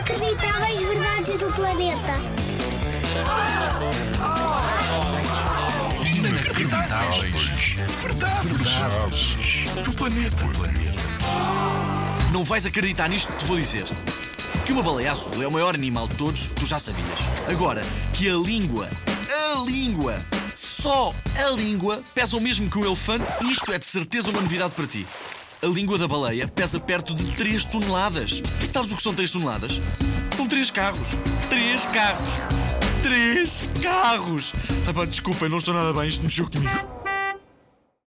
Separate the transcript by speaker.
Speaker 1: Inacreditáveis verdades do planeta.
Speaker 2: Inacreditáveis. Verdades. Verdades. Do planeta.
Speaker 3: Não vais acreditar nisto que te vou dizer. Que uma baleia azul é o maior animal de todos, tu já sabias. Agora, que a língua, a língua, só a língua, pesa o mesmo que um elefante, isto é de certeza uma novidade para ti. A língua da baleia pesa perto de 3 toneladas. E sabes o que são 3 toneladas? São 3 carros. 3 carros. 3 carros! Ah, pá, desculpa, não estou nada bem, isto mexeu comigo.